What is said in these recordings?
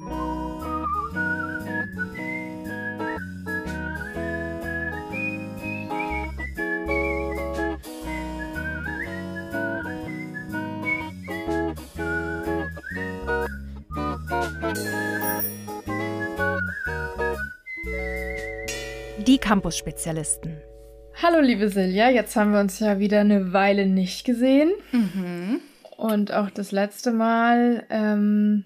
Die Campus-Spezialisten. Hallo liebe Silja, jetzt haben wir uns ja wieder eine Weile nicht gesehen. Mhm. Und auch das letzte Mal, ähm,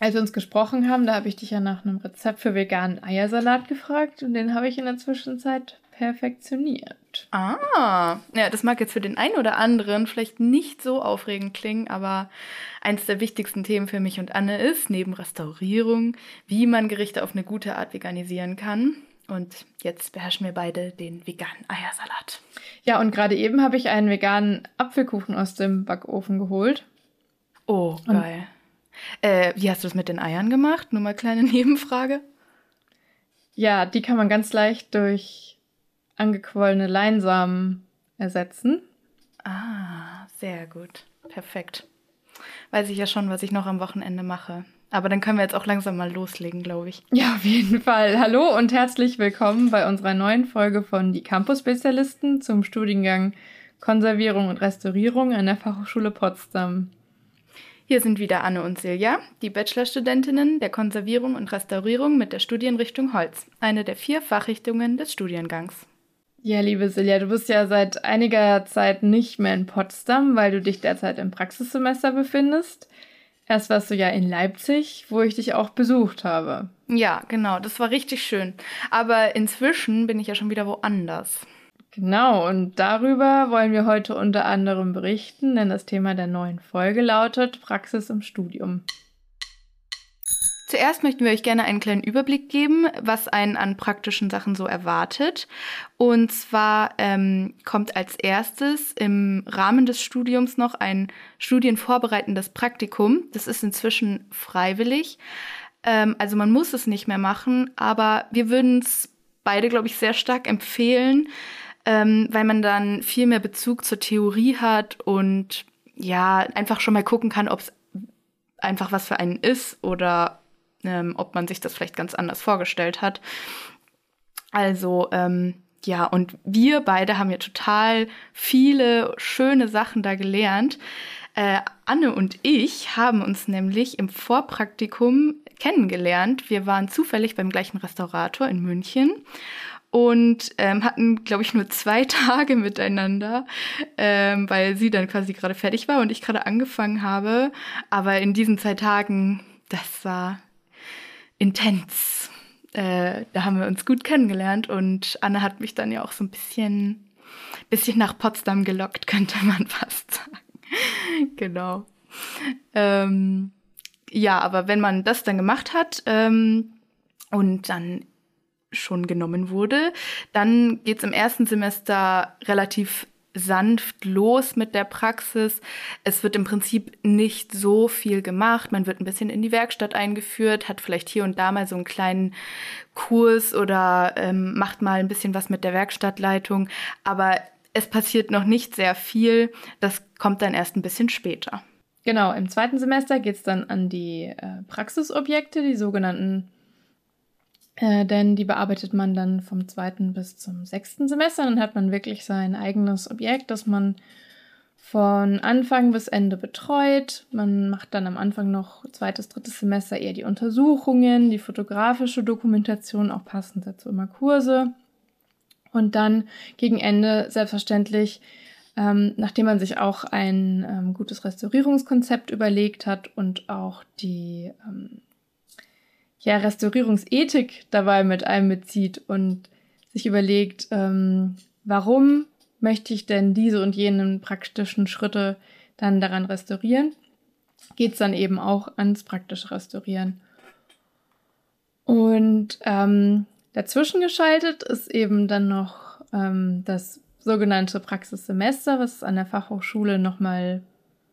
als wir uns gesprochen haben, da habe ich dich ja nach einem Rezept für veganen Eiersalat gefragt und den habe ich in der Zwischenzeit perfektioniert. Ah, ja, das mag jetzt für den einen oder anderen vielleicht nicht so aufregend klingen, aber eins der wichtigsten Themen für mich und Anne ist, neben Restaurierung, wie man Gerichte auf eine gute Art veganisieren kann. Und jetzt beherrschen wir beide den veganen Eiersalat. Ja, und gerade eben habe ich einen veganen Apfelkuchen aus dem Backofen geholt. Oh, geil. Äh, wie hast du es mit den Eiern gemacht? Nur mal kleine Nebenfrage. Ja, die kann man ganz leicht durch angequollene Leinsamen ersetzen. Ah, sehr gut. Perfekt. Weiß ich ja schon, was ich noch am Wochenende mache. Aber dann können wir jetzt auch langsam mal loslegen, glaube ich. Ja, auf jeden Fall. Hallo und herzlich willkommen bei unserer neuen Folge von Die Campus-Spezialisten zum Studiengang Konservierung und Restaurierung an der Fachhochschule Potsdam. Hier sind wieder Anne und Silja, die Bachelorstudentinnen der Konservierung und Restaurierung mit der Studienrichtung Holz, eine der vier Fachrichtungen des Studiengangs. Ja, liebe Silja, du bist ja seit einiger Zeit nicht mehr in Potsdam, weil du dich derzeit im Praxissemester befindest. Erst warst du ja in Leipzig, wo ich dich auch besucht habe. Ja, genau, das war richtig schön. Aber inzwischen bin ich ja schon wieder woanders. Genau, und darüber wollen wir heute unter anderem berichten, denn das Thema der neuen Folge lautet Praxis im Studium. Zuerst möchten wir euch gerne einen kleinen Überblick geben, was einen an praktischen Sachen so erwartet. Und zwar ähm, kommt als erstes im Rahmen des Studiums noch ein studienvorbereitendes Praktikum. Das ist inzwischen freiwillig. Ähm, also man muss es nicht mehr machen, aber wir würden es beide, glaube ich, sehr stark empfehlen, ähm, weil man dann viel mehr Bezug zur Theorie hat und ja, einfach schon mal gucken kann, ob es einfach was für einen ist oder ähm, ob man sich das vielleicht ganz anders vorgestellt hat. Also, ähm, ja, und wir beide haben ja total viele schöne Sachen da gelernt. Äh, Anne und ich haben uns nämlich im Vorpraktikum kennengelernt. Wir waren zufällig beim gleichen Restaurator in München und ähm, hatten, glaube ich, nur zwei Tage miteinander, ähm, weil sie dann quasi gerade fertig war und ich gerade angefangen habe. Aber in diesen zwei Tagen, das war intens. Äh, da haben wir uns gut kennengelernt und Anne hat mich dann ja auch so ein bisschen, bisschen nach Potsdam gelockt, könnte man fast sagen. genau. Ähm, ja, aber wenn man das dann gemacht hat ähm, und dann schon genommen wurde, dann geht es im ersten Semester relativ sanft los mit der Praxis. Es wird im Prinzip nicht so viel gemacht. Man wird ein bisschen in die Werkstatt eingeführt, hat vielleicht hier und da mal so einen kleinen Kurs oder ähm, macht mal ein bisschen was mit der Werkstattleitung. Aber es passiert noch nicht sehr viel. Das kommt dann erst ein bisschen später. Genau, im zweiten Semester geht es dann an die äh, Praxisobjekte, die sogenannten äh, denn die bearbeitet man dann vom zweiten bis zum sechsten Semester. Dann hat man wirklich sein eigenes Objekt, das man von Anfang bis Ende betreut. Man macht dann am Anfang noch zweites, drittes Semester eher die Untersuchungen, die fotografische Dokumentation, auch passend dazu immer Kurse. Und dann gegen Ende selbstverständlich, ähm, nachdem man sich auch ein ähm, gutes Restaurierungskonzept überlegt hat und auch die ähm, ja, Restaurierungsethik dabei mit einbezieht und sich überlegt, ähm, warum möchte ich denn diese und jenen praktischen Schritte dann daran restaurieren, geht es dann eben auch ans praktische Restaurieren. Und ähm, dazwischen geschaltet ist eben dann noch ähm, das sogenannte Praxissemester, was an der Fachhochschule nochmal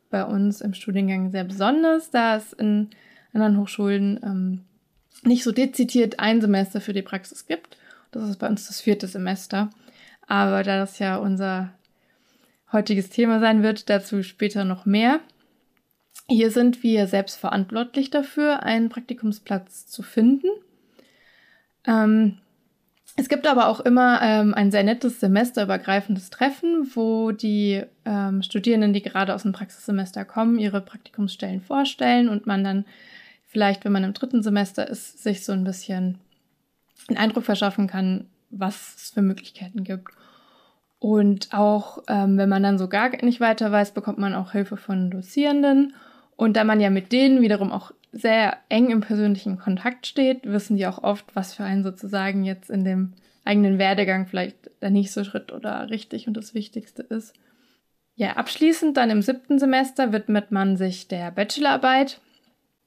bei uns im Studiengang sehr besonders, da es in anderen Hochschulen ähm, nicht so dezidiert ein Semester für die Praxis gibt. Das ist bei uns das vierte Semester. Aber da das ja unser heutiges Thema sein wird, dazu später noch mehr. Hier sind wir selbst verantwortlich dafür, einen Praktikumsplatz zu finden. Ähm, es gibt aber auch immer ähm, ein sehr nettes semesterübergreifendes Treffen, wo die ähm, Studierenden, die gerade aus dem Praxissemester kommen, ihre Praktikumsstellen vorstellen und man dann vielleicht, wenn man im dritten Semester ist, sich so ein bisschen einen Eindruck verschaffen kann, was es für Möglichkeiten gibt. Und auch ähm, wenn man dann so gar nicht weiter weiß, bekommt man auch Hilfe von Dozierenden. Und da man ja mit denen wiederum auch sehr eng im persönlichen Kontakt steht, wissen die auch oft, was für einen sozusagen jetzt in dem eigenen Werdegang vielleicht der nächste Schritt oder richtig und das Wichtigste ist. Ja, abschließend dann im siebten Semester widmet man sich der Bachelorarbeit.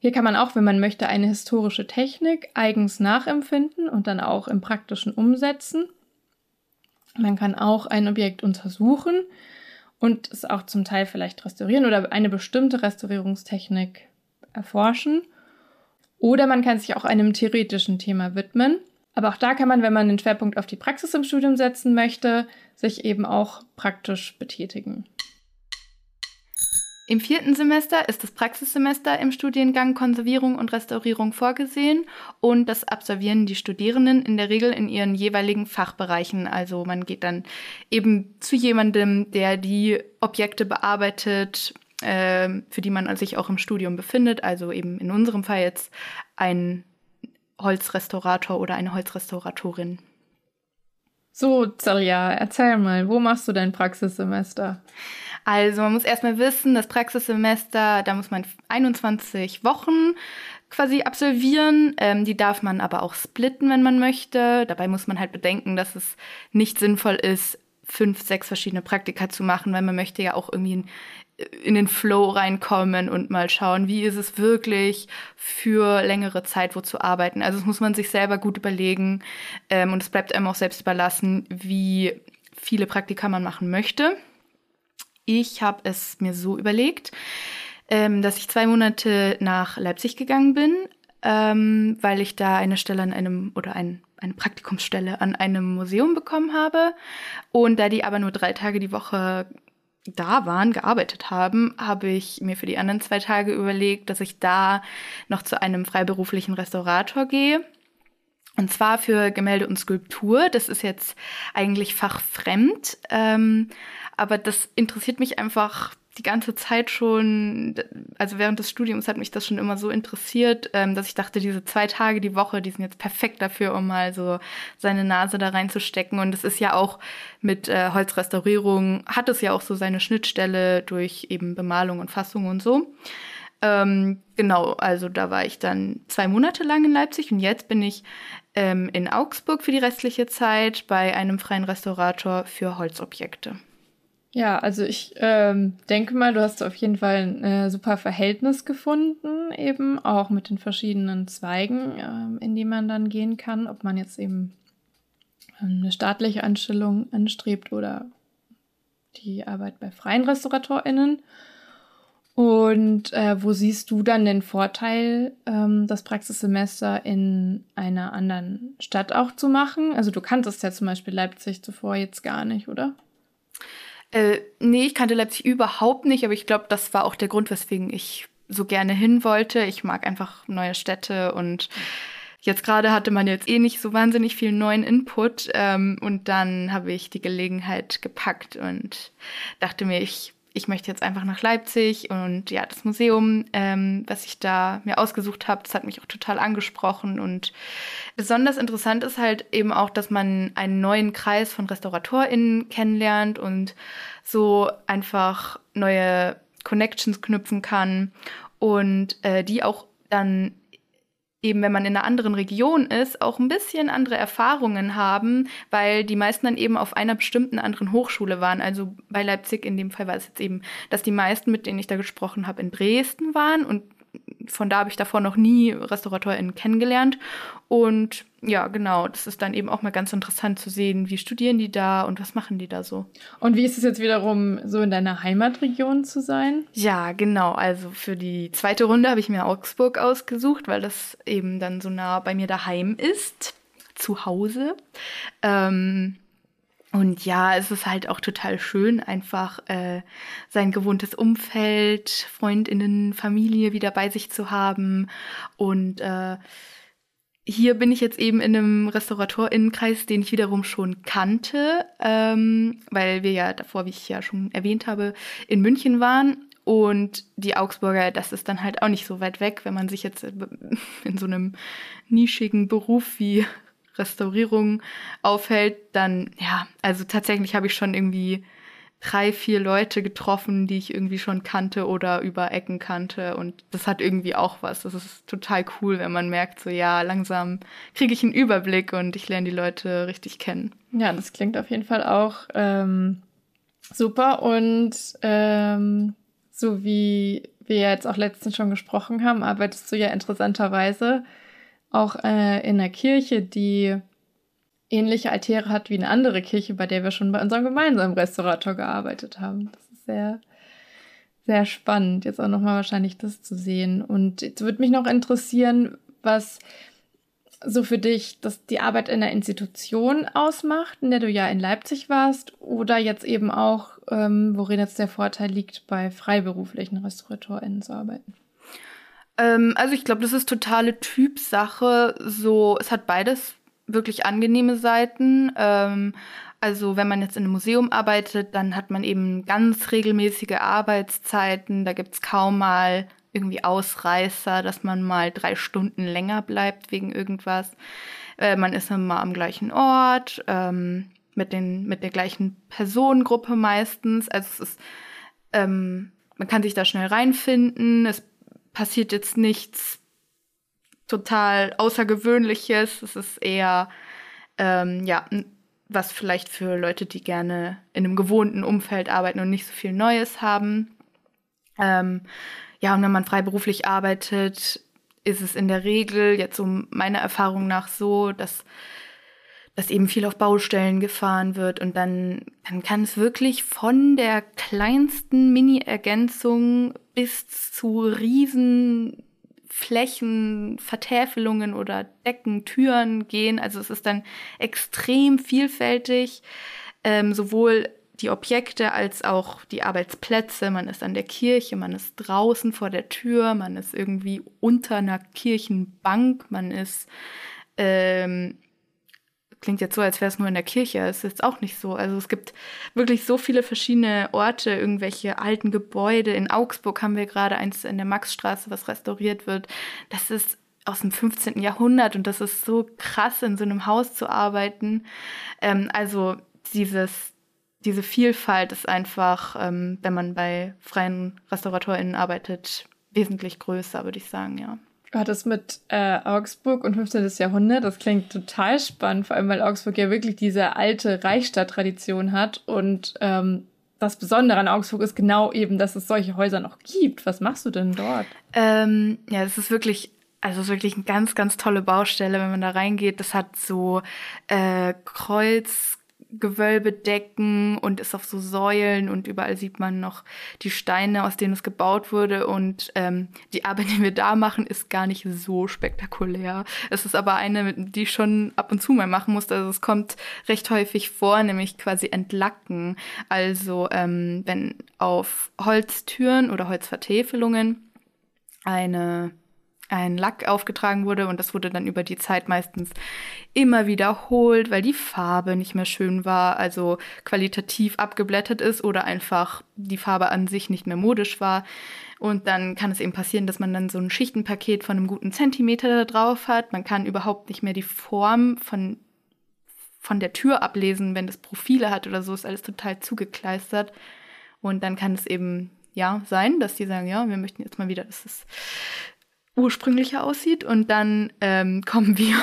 Hier kann man auch, wenn man möchte, eine historische Technik eigens nachempfinden und dann auch im praktischen umsetzen. Man kann auch ein Objekt untersuchen und es auch zum Teil vielleicht restaurieren oder eine bestimmte Restaurierungstechnik erforschen. Oder man kann sich auch einem theoretischen Thema widmen. Aber auch da kann man, wenn man den Schwerpunkt auf die Praxis im Studium setzen möchte, sich eben auch praktisch betätigen. Im vierten Semester ist das Praxissemester im Studiengang Konservierung und Restaurierung vorgesehen und das absolvieren die Studierenden in der Regel in ihren jeweiligen Fachbereichen. Also man geht dann eben zu jemandem, der die Objekte bearbeitet, äh, für die man sich auch im Studium befindet. Also eben in unserem Fall jetzt ein Holzrestaurator oder eine Holzrestauratorin. So, Zaria, erzähl mal, wo machst du dein Praxissemester? Also man muss erstmal wissen, das Praxissemester, da muss man 21 Wochen quasi absolvieren. Ähm, die darf man aber auch splitten, wenn man möchte. Dabei muss man halt bedenken, dass es nicht sinnvoll ist, fünf, sechs verschiedene Praktika zu machen, weil man möchte ja auch irgendwie in, in den Flow reinkommen und mal schauen, wie ist es wirklich für längere Zeit wo zu arbeiten. Also das muss man sich selber gut überlegen ähm, und es bleibt einem auch selbst überlassen, wie viele Praktika man machen möchte. Ich habe es mir so überlegt, ähm, dass ich zwei Monate nach Leipzig gegangen bin, ähm, weil ich da eine Stelle an einem oder ein, eine Praktikumsstelle an einem Museum bekommen habe. Und da die aber nur drei Tage die Woche da waren, gearbeitet haben, habe ich mir für die anderen zwei Tage überlegt, dass ich da noch zu einem freiberuflichen Restaurator gehe. Und zwar für Gemälde und Skulptur. Das ist jetzt eigentlich fachfremd. Ähm, aber das interessiert mich einfach die ganze Zeit schon, also während des Studiums hat mich das schon immer so interessiert, ähm, dass ich dachte, diese zwei Tage die Woche, die sind jetzt perfekt dafür, um mal so seine Nase da reinzustecken. Und es ist ja auch mit äh, Holzrestaurierung, hat es ja auch so seine Schnittstelle durch eben Bemalung und Fassung und so. Ähm, genau, also da war ich dann zwei Monate lang in Leipzig und jetzt bin ich ähm, in Augsburg für die restliche Zeit bei einem freien Restaurator für Holzobjekte. Ja, also ich ähm, denke mal, du hast auf jeden Fall ein äh, super Verhältnis gefunden, eben auch mit den verschiedenen Zweigen, ähm, in die man dann gehen kann, ob man jetzt eben eine staatliche Anstellung anstrebt oder die Arbeit bei freien RestauratorInnen. Und äh, wo siehst du dann den Vorteil, ähm, das Praxissemester in einer anderen Stadt auch zu machen? Also du kanntest ja zum Beispiel Leipzig zuvor jetzt gar nicht, oder? Äh, nee, ich kannte Leipzig überhaupt nicht, aber ich glaube, das war auch der Grund, weswegen ich so gerne hin wollte. Ich mag einfach neue Städte und jetzt gerade hatte man jetzt eh nicht so wahnsinnig viel neuen Input ähm, und dann habe ich die Gelegenheit gepackt und dachte mir, ich ich möchte jetzt einfach nach Leipzig und ja, das Museum, ähm, was ich da mir ausgesucht habe, das hat mich auch total angesprochen. Und besonders interessant ist halt eben auch, dass man einen neuen Kreis von RestauratorInnen kennenlernt und so einfach neue Connections knüpfen kann und äh, die auch dann eben, wenn man in einer anderen Region ist, auch ein bisschen andere Erfahrungen haben, weil die meisten dann eben auf einer bestimmten anderen Hochschule waren. Also bei Leipzig in dem Fall war es jetzt eben, dass die meisten, mit denen ich da gesprochen habe, in Dresden waren und von da habe ich davor noch nie RestauratorInnen kennengelernt. Und ja, genau, das ist dann eben auch mal ganz interessant zu sehen, wie studieren die da und was machen die da so. Und wie ist es jetzt wiederum, so in deiner Heimatregion zu sein? Ja, genau. Also für die zweite Runde habe ich mir Augsburg ausgesucht, weil das eben dann so nah bei mir daheim ist, zu Hause. Ähm, Und ja, es ist halt auch total schön, einfach äh, sein gewohntes Umfeld, Freundinnen, Familie wieder bei sich zu haben. Und äh, hier bin ich jetzt eben in einem Restauratorinnenkreis, den ich wiederum schon kannte, ähm, weil wir ja davor, wie ich ja schon erwähnt habe, in München waren. Und die Augsburger, das ist dann halt auch nicht so weit weg, wenn man sich jetzt in so einem nischigen Beruf wie Restaurierung aufhält, dann ja, also tatsächlich habe ich schon irgendwie drei, vier Leute getroffen, die ich irgendwie schon kannte oder über Ecken kannte. Und das hat irgendwie auch was. Das ist total cool, wenn man merkt, so ja, langsam kriege ich einen Überblick und ich lerne die Leute richtig kennen. Ja, das klingt auf jeden Fall auch ähm, super. Und ähm, so wie wir jetzt auch letztens schon gesprochen haben, arbeitest du ja interessanterweise auch äh, in einer Kirche, die ähnliche Altäre hat wie eine andere Kirche, bei der wir schon bei unserem gemeinsamen Restaurator gearbeitet haben. Das ist sehr, sehr spannend, jetzt auch nochmal wahrscheinlich das zu sehen. Und jetzt würde mich noch interessieren, was so für dich dass die Arbeit in der Institution ausmacht, in der du ja in Leipzig warst, oder jetzt eben auch, ähm, worin jetzt der Vorteil liegt, bei freiberuflichen RestauratorInnen zu arbeiten? Ähm, also ich glaube, das ist totale Typsache. So, es hat beides wirklich angenehme Seiten. Ähm, also wenn man jetzt in einem Museum arbeitet, dann hat man eben ganz regelmäßige Arbeitszeiten. Da gibt's kaum mal irgendwie Ausreißer, dass man mal drei Stunden länger bleibt wegen irgendwas. Äh, man ist immer am gleichen Ort, ähm, mit, den, mit der gleichen Personengruppe meistens. Also es ist, ähm, man kann sich da schnell reinfinden. Es passiert jetzt nichts total Außergewöhnliches. Es ist eher, ähm, ja, was vielleicht für Leute, die gerne in einem gewohnten Umfeld arbeiten und nicht so viel Neues haben. Ähm, ja, und wenn man freiberuflich arbeitet, ist es in der Regel jetzt so meiner Erfahrung nach so, dass dass eben viel auf Baustellen gefahren wird und dann, dann kann es wirklich von der kleinsten Mini-Ergänzung bis zu riesen Flächen, Vertäfelungen oder Decken, Türen gehen. Also es ist dann extrem vielfältig, ähm, sowohl die Objekte als auch die Arbeitsplätze. Man ist an der Kirche, man ist draußen vor der Tür, man ist irgendwie unter einer Kirchenbank, man ist ähm, klingt jetzt so, als wäre es nur in der Kirche. Es ist auch nicht so. Also es gibt wirklich so viele verschiedene Orte, irgendwelche alten Gebäude. In Augsburg haben wir gerade eins in der Maxstraße, was restauriert wird. Das ist aus dem 15. Jahrhundert und das ist so krass, in so einem Haus zu arbeiten. Ähm, also dieses, diese Vielfalt ist einfach, ähm, wenn man bei freien RestauratorInnen arbeitet, wesentlich größer, würde ich sagen, ja. Du hattest mit äh, Augsburg und 15. Jahrhundert, das klingt total spannend, vor allem weil Augsburg ja wirklich diese alte Reichsstadttradition hat und ähm, das Besondere an Augsburg ist genau eben, dass es solche Häuser noch gibt. Was machst du denn dort? Ähm, ja, es ist wirklich also es ist wirklich eine ganz, ganz tolle Baustelle, wenn man da reingeht. Das hat so äh, Kreuz, Gewölbedecken und ist auf so Säulen und überall sieht man noch die Steine, aus denen es gebaut wurde. Und ähm, die Arbeit, die wir da machen, ist gar nicht so spektakulär. Es ist aber eine, die ich schon ab und zu mal machen musste. Also es kommt recht häufig vor, nämlich quasi entlacken. Also ähm, wenn auf Holztüren oder Holzvertäfelungen eine ein Lack aufgetragen wurde und das wurde dann über die Zeit meistens immer wiederholt, weil die Farbe nicht mehr schön war, also qualitativ abgeblättert ist oder einfach die Farbe an sich nicht mehr modisch war. Und dann kann es eben passieren, dass man dann so ein Schichtenpaket von einem guten Zentimeter da drauf hat. Man kann überhaupt nicht mehr die Form von, von der Tür ablesen, wenn das Profile hat oder so, ist alles total zugekleistert. Und dann kann es eben ja sein, dass die sagen, ja, wir möchten jetzt mal wieder, dass es ursprünglicher aussieht. Und dann ähm, kommen wir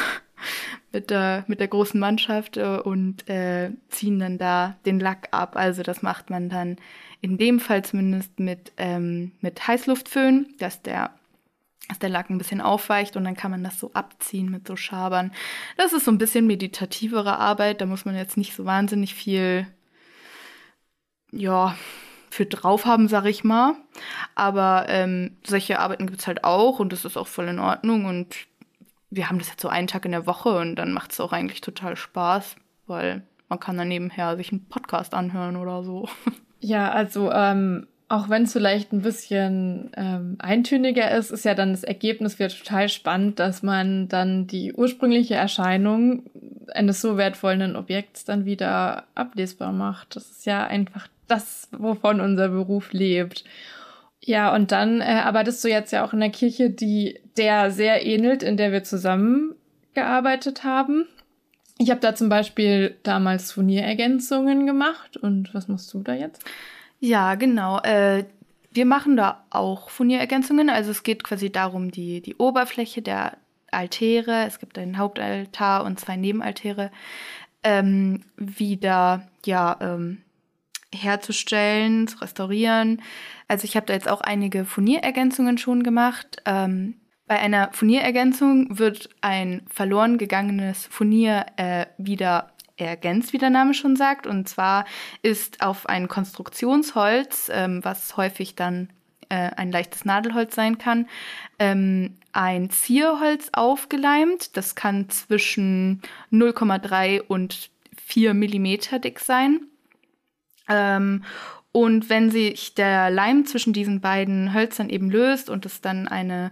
mit der, mit der großen Mannschaft äh, und äh, ziehen dann da den Lack ab. Also das macht man dann in dem Fall zumindest mit, ähm, mit Heißluftföhn, dass der, dass der Lack ein bisschen aufweicht und dann kann man das so abziehen mit so Schabern. Das ist so ein bisschen meditativere Arbeit, da muss man jetzt nicht so wahnsinnig viel, ja, für drauf haben, sag ich mal. Aber ähm, solche Arbeiten gibt's halt auch und das ist auch voll in Ordnung. Und wir haben das jetzt so einen Tag in der Woche und dann macht es auch eigentlich total Spaß, weil man kann dann nebenher sich einen Podcast anhören oder so. Ja, also ähm, auch wenn es vielleicht ein bisschen ähm, eintöniger ist, ist ja dann das Ergebnis wieder total spannend, dass man dann die ursprüngliche Erscheinung eines so wertvollen Objekts dann wieder ablesbar macht. Das ist ja einfach das, wovon unser Beruf lebt. Ja, und dann äh, arbeitest du jetzt ja auch in der Kirche, die der sehr ähnelt, in der wir zusammengearbeitet haben. Ich habe da zum Beispiel damals Furnierergänzungen gemacht. Und was machst du da jetzt? Ja, genau. Äh, wir machen da auch Furnierergänzungen. Also es geht quasi darum, die, die Oberfläche der Altäre, es gibt einen Hauptaltar und zwei Nebenaltäre, ähm, wieder ja, ähm, herzustellen, zu restaurieren. Also ich habe da jetzt auch einige Furnierergänzungen schon gemacht. Ähm, bei einer Furnierergänzung wird ein verloren gegangenes Furnier äh, wieder ergänzt, wie der Name schon sagt. Und zwar ist auf ein Konstruktionsholz, ähm, was häufig dann äh, ein leichtes Nadelholz sein kann, ähm, ein Zierholz aufgeleimt. Das kann zwischen 0,3 und 4 Millimeter dick sein. Ähm, und wenn sich der Leim zwischen diesen beiden Hölzern eben löst und es dann eine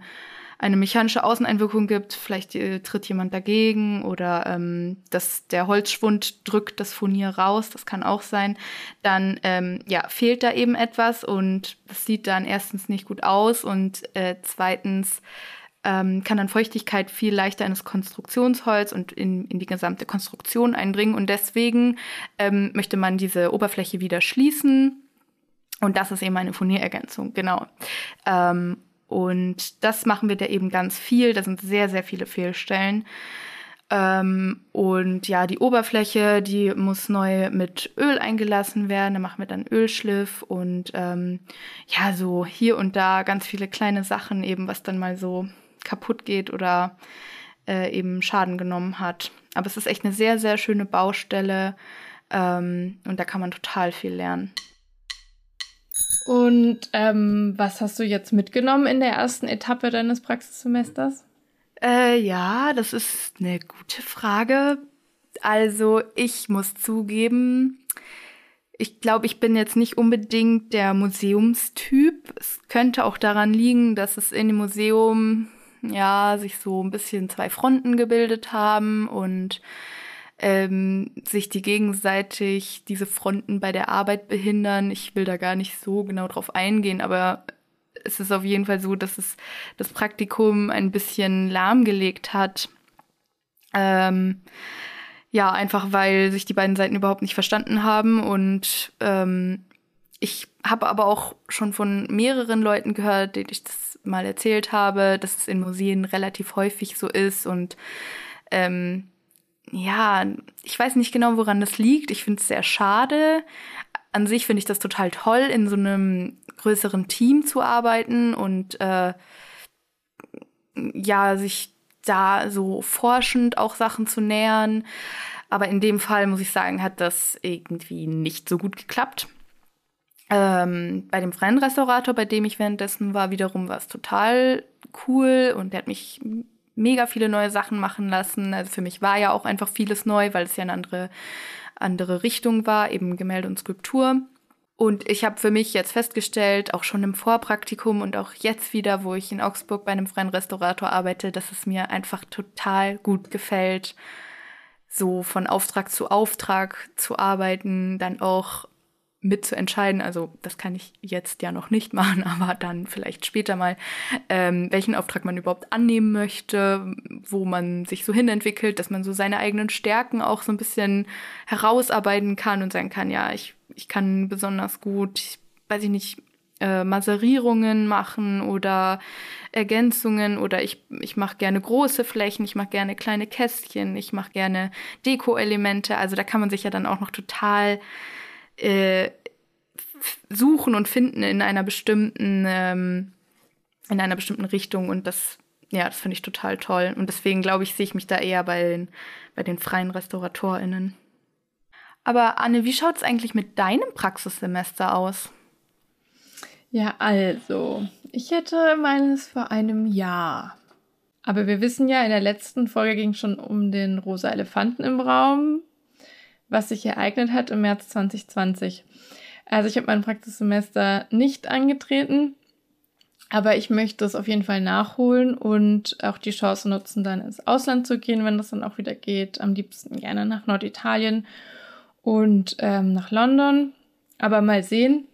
eine mechanische Außeneinwirkung gibt, vielleicht äh, tritt jemand dagegen oder ähm, dass der Holzschwund drückt das Furnier raus, das kann auch sein, dann ähm, ja, fehlt da eben etwas und das sieht dann erstens nicht gut aus und äh, zweitens ähm, kann dann Feuchtigkeit viel leichter in das Konstruktionsholz und in, in die gesamte Konstruktion eindringen und deswegen ähm, möchte man diese Oberfläche wieder schließen. Und das ist eben eine Furnierergänzung, genau. Ähm, und das machen wir da eben ganz viel. Da sind sehr, sehr viele Fehlstellen. Ähm, und ja, die Oberfläche, die muss neu mit Öl eingelassen werden. Da machen wir dann Ölschliff und ähm, ja, so hier und da ganz viele kleine Sachen eben, was dann mal so kaputt geht oder äh, eben Schaden genommen hat. Aber es ist echt eine sehr, sehr schöne Baustelle ähm, und da kann man total viel lernen. Und ähm, was hast du jetzt mitgenommen in der ersten Etappe deines Praxissemesters? Äh, ja, das ist eine gute Frage. Also ich muss zugeben, ich glaube, ich bin jetzt nicht unbedingt der Museumstyp. Es könnte auch daran liegen, dass es in dem Museum ja sich so ein bisschen zwei Fronten gebildet haben und ähm, sich die gegenseitig diese Fronten bei der Arbeit behindern. Ich will da gar nicht so genau drauf eingehen, aber es ist auf jeden Fall so, dass es das Praktikum ein bisschen lahmgelegt hat. Ähm, ja, einfach weil sich die beiden Seiten überhaupt nicht verstanden haben und ähm, ich habe aber auch schon von mehreren Leuten gehört, denen ich das mal erzählt habe, dass es in Museen relativ häufig so ist und ähm, ja, ich weiß nicht genau, woran das liegt. Ich finde es sehr schade. An sich finde ich das total toll, in so einem größeren Team zu arbeiten und äh, ja, sich da so forschend auch Sachen zu nähern. Aber in dem Fall muss ich sagen, hat das irgendwie nicht so gut geklappt. Ähm, bei dem freien Restaurator, bei dem ich währenddessen war, wiederum war es total cool und der hat mich mega viele neue Sachen machen lassen. Also für mich war ja auch einfach vieles neu, weil es ja eine andere, andere Richtung war, eben Gemälde und Skulptur. Und ich habe für mich jetzt festgestellt, auch schon im Vorpraktikum und auch jetzt wieder, wo ich in Augsburg bei einem freien Restaurator arbeite, dass es mir einfach total gut gefällt, so von Auftrag zu Auftrag zu arbeiten, dann auch mitzuentscheiden. Also das kann ich jetzt ja noch nicht machen, aber dann vielleicht später mal, ähm, welchen Auftrag man überhaupt annehmen möchte, wo man sich so hinentwickelt, dass man so seine eigenen Stärken auch so ein bisschen herausarbeiten kann und sagen kann, ja, ich, ich kann besonders gut, ich, weiß ich nicht, äh, Maserierungen machen oder Ergänzungen oder ich, ich mache gerne große Flächen, ich mache gerne kleine Kästchen, ich mache gerne Deko-Elemente. Also da kann man sich ja dann auch noch total äh, suchen und finden in einer bestimmten ähm, in einer bestimmten Richtung und das ja das finde ich total toll und deswegen glaube ich sehe ich mich da eher bei den bei den freien Restauratorinnen. Aber Anne, wie schaut es eigentlich mit deinem Praxissemester aus? Ja, also, ich hätte meines vor einem Jahr. Aber wir wissen ja, in der letzten Folge ging es schon um den rosa Elefanten im Raum was sich ereignet hat im März 2020. Also ich habe mein Praxissemester nicht angetreten, aber ich möchte es auf jeden Fall nachholen und auch die Chance nutzen, dann ins Ausland zu gehen, wenn das dann auch wieder geht. Am liebsten gerne nach Norditalien und ähm, nach London. Aber mal sehen,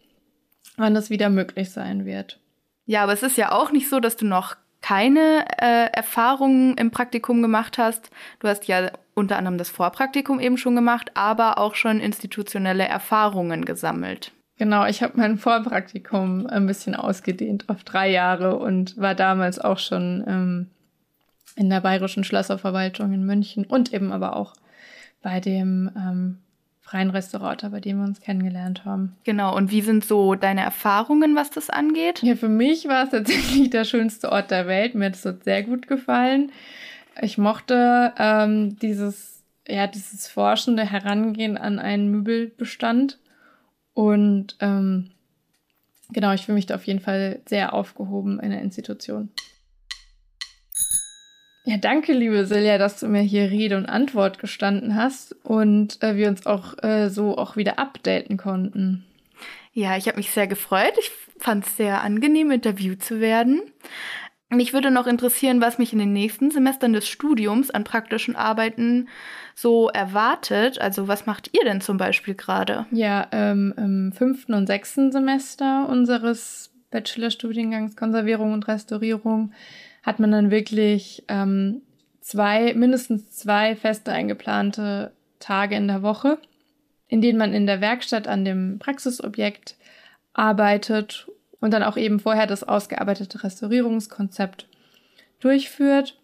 wann das wieder möglich sein wird. Ja, aber es ist ja auch nicht so, dass du noch keine äh, Erfahrungen im Praktikum gemacht hast. Du hast ja unter anderem das Vorpraktikum eben schon gemacht, aber auch schon institutionelle Erfahrungen gesammelt. Genau, ich habe mein Vorpraktikum ein bisschen ausgedehnt auf drei Jahre und war damals auch schon ähm, in der Bayerischen Schlösserverwaltung in München und eben aber auch bei dem ähm, freien Restaurator, bei dem wir uns kennengelernt haben. Genau, und wie sind so deine Erfahrungen, was das angeht? Ja, für mich war es tatsächlich der schönste Ort der Welt. Mir hat es dort sehr gut gefallen. Ich mochte ähm, dieses, ja, dieses forschende Herangehen an einen Möbelbestand. Und ähm, genau, ich fühle mich da auf jeden Fall sehr aufgehoben in der Institution. Ja, danke, liebe Silja, dass du mir hier Rede und Antwort gestanden hast und äh, wir uns auch äh, so auch wieder updaten konnten. Ja, ich habe mich sehr gefreut. Ich fand es sehr angenehm, interviewt zu werden. Mich würde noch interessieren, was mich in den nächsten Semestern des Studiums an praktischen Arbeiten so erwartet. Also was macht ihr denn zum Beispiel gerade? Ja, ähm, im fünften und sechsten Semester unseres Bachelorstudiengangs Konservierung und Restaurierung hat man dann wirklich ähm, zwei, mindestens zwei feste eingeplante Tage in der Woche, in denen man in der Werkstatt an dem Praxisobjekt arbeitet und dann auch eben vorher das ausgearbeitete Restaurierungskonzept durchführt.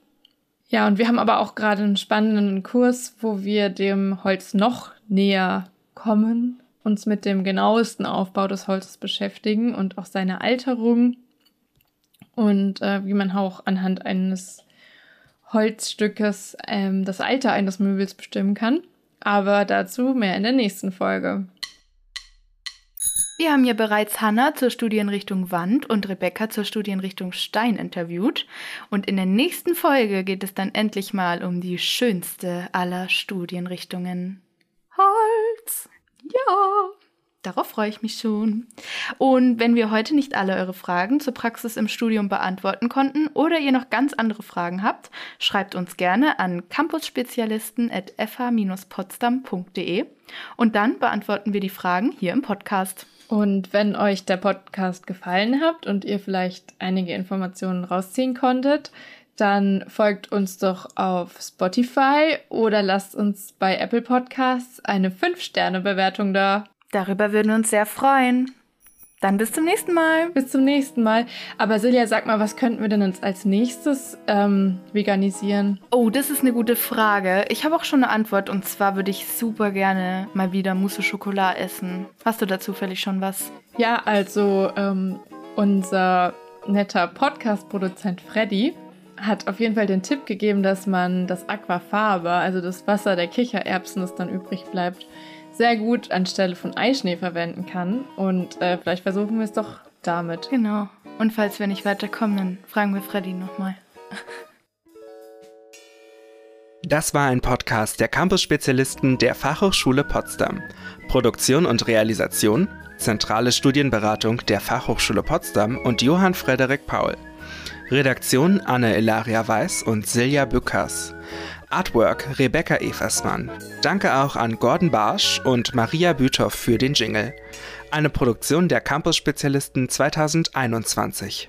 Ja, und wir haben aber auch gerade einen spannenden Kurs, wo wir dem Holz noch näher kommen, uns mit dem genauesten Aufbau des Holzes beschäftigen und auch seine Alterung und äh, wie man auch anhand eines Holzstückes ähm, das Alter eines Möbels bestimmen kann. Aber dazu mehr in der nächsten Folge. Wir haben ja bereits Hanna zur Studienrichtung Wand und Rebecca zur Studienrichtung Stein interviewt. Und in der nächsten Folge geht es dann endlich mal um die schönste aller Studienrichtungen. Holz! Ja! Darauf freue ich mich schon. Und wenn wir heute nicht alle eure Fragen zur Praxis im Studium beantworten konnten oder ihr noch ganz andere Fragen habt, schreibt uns gerne an campusspezialisten.fh-potsdam.de und dann beantworten wir die Fragen hier im Podcast. Und wenn euch der Podcast gefallen hat und ihr vielleicht einige Informationen rausziehen konntet, dann folgt uns doch auf Spotify oder lasst uns bei Apple Podcasts eine 5-Sterne-Bewertung da. Darüber würden wir uns sehr freuen. Dann bis zum nächsten Mal. Bis zum nächsten Mal. Aber Silja, sag mal, was könnten wir denn uns als nächstes ähm, veganisieren? Oh, das ist eine gute Frage. Ich habe auch schon eine Antwort und zwar würde ich super gerne mal wieder Mousse Schokolade essen. Hast du da zufällig schon was? Ja, also ähm, unser netter Podcast-Produzent Freddy hat auf jeden Fall den Tipp gegeben, dass man das Aquafaba, also das Wasser der Kichererbsen, das dann übrig bleibt, sehr gut anstelle von Eischnee verwenden kann. Und äh, vielleicht versuchen wir es doch damit. Genau. Und falls wir nicht weiterkommen, dann fragen wir Freddy nochmal. Das war ein Podcast der Campus-Spezialisten der Fachhochschule Potsdam. Produktion und Realisation, zentrale Studienberatung der Fachhochschule Potsdam und Johann Frederik Paul. Redaktion Anne Ilaria Weiß und Silja Bückers. Artwork Rebecca Eversmann. Danke auch an Gordon Barsch und Maria Büthoff für den Jingle. Eine Produktion der Campus-Spezialisten 2021.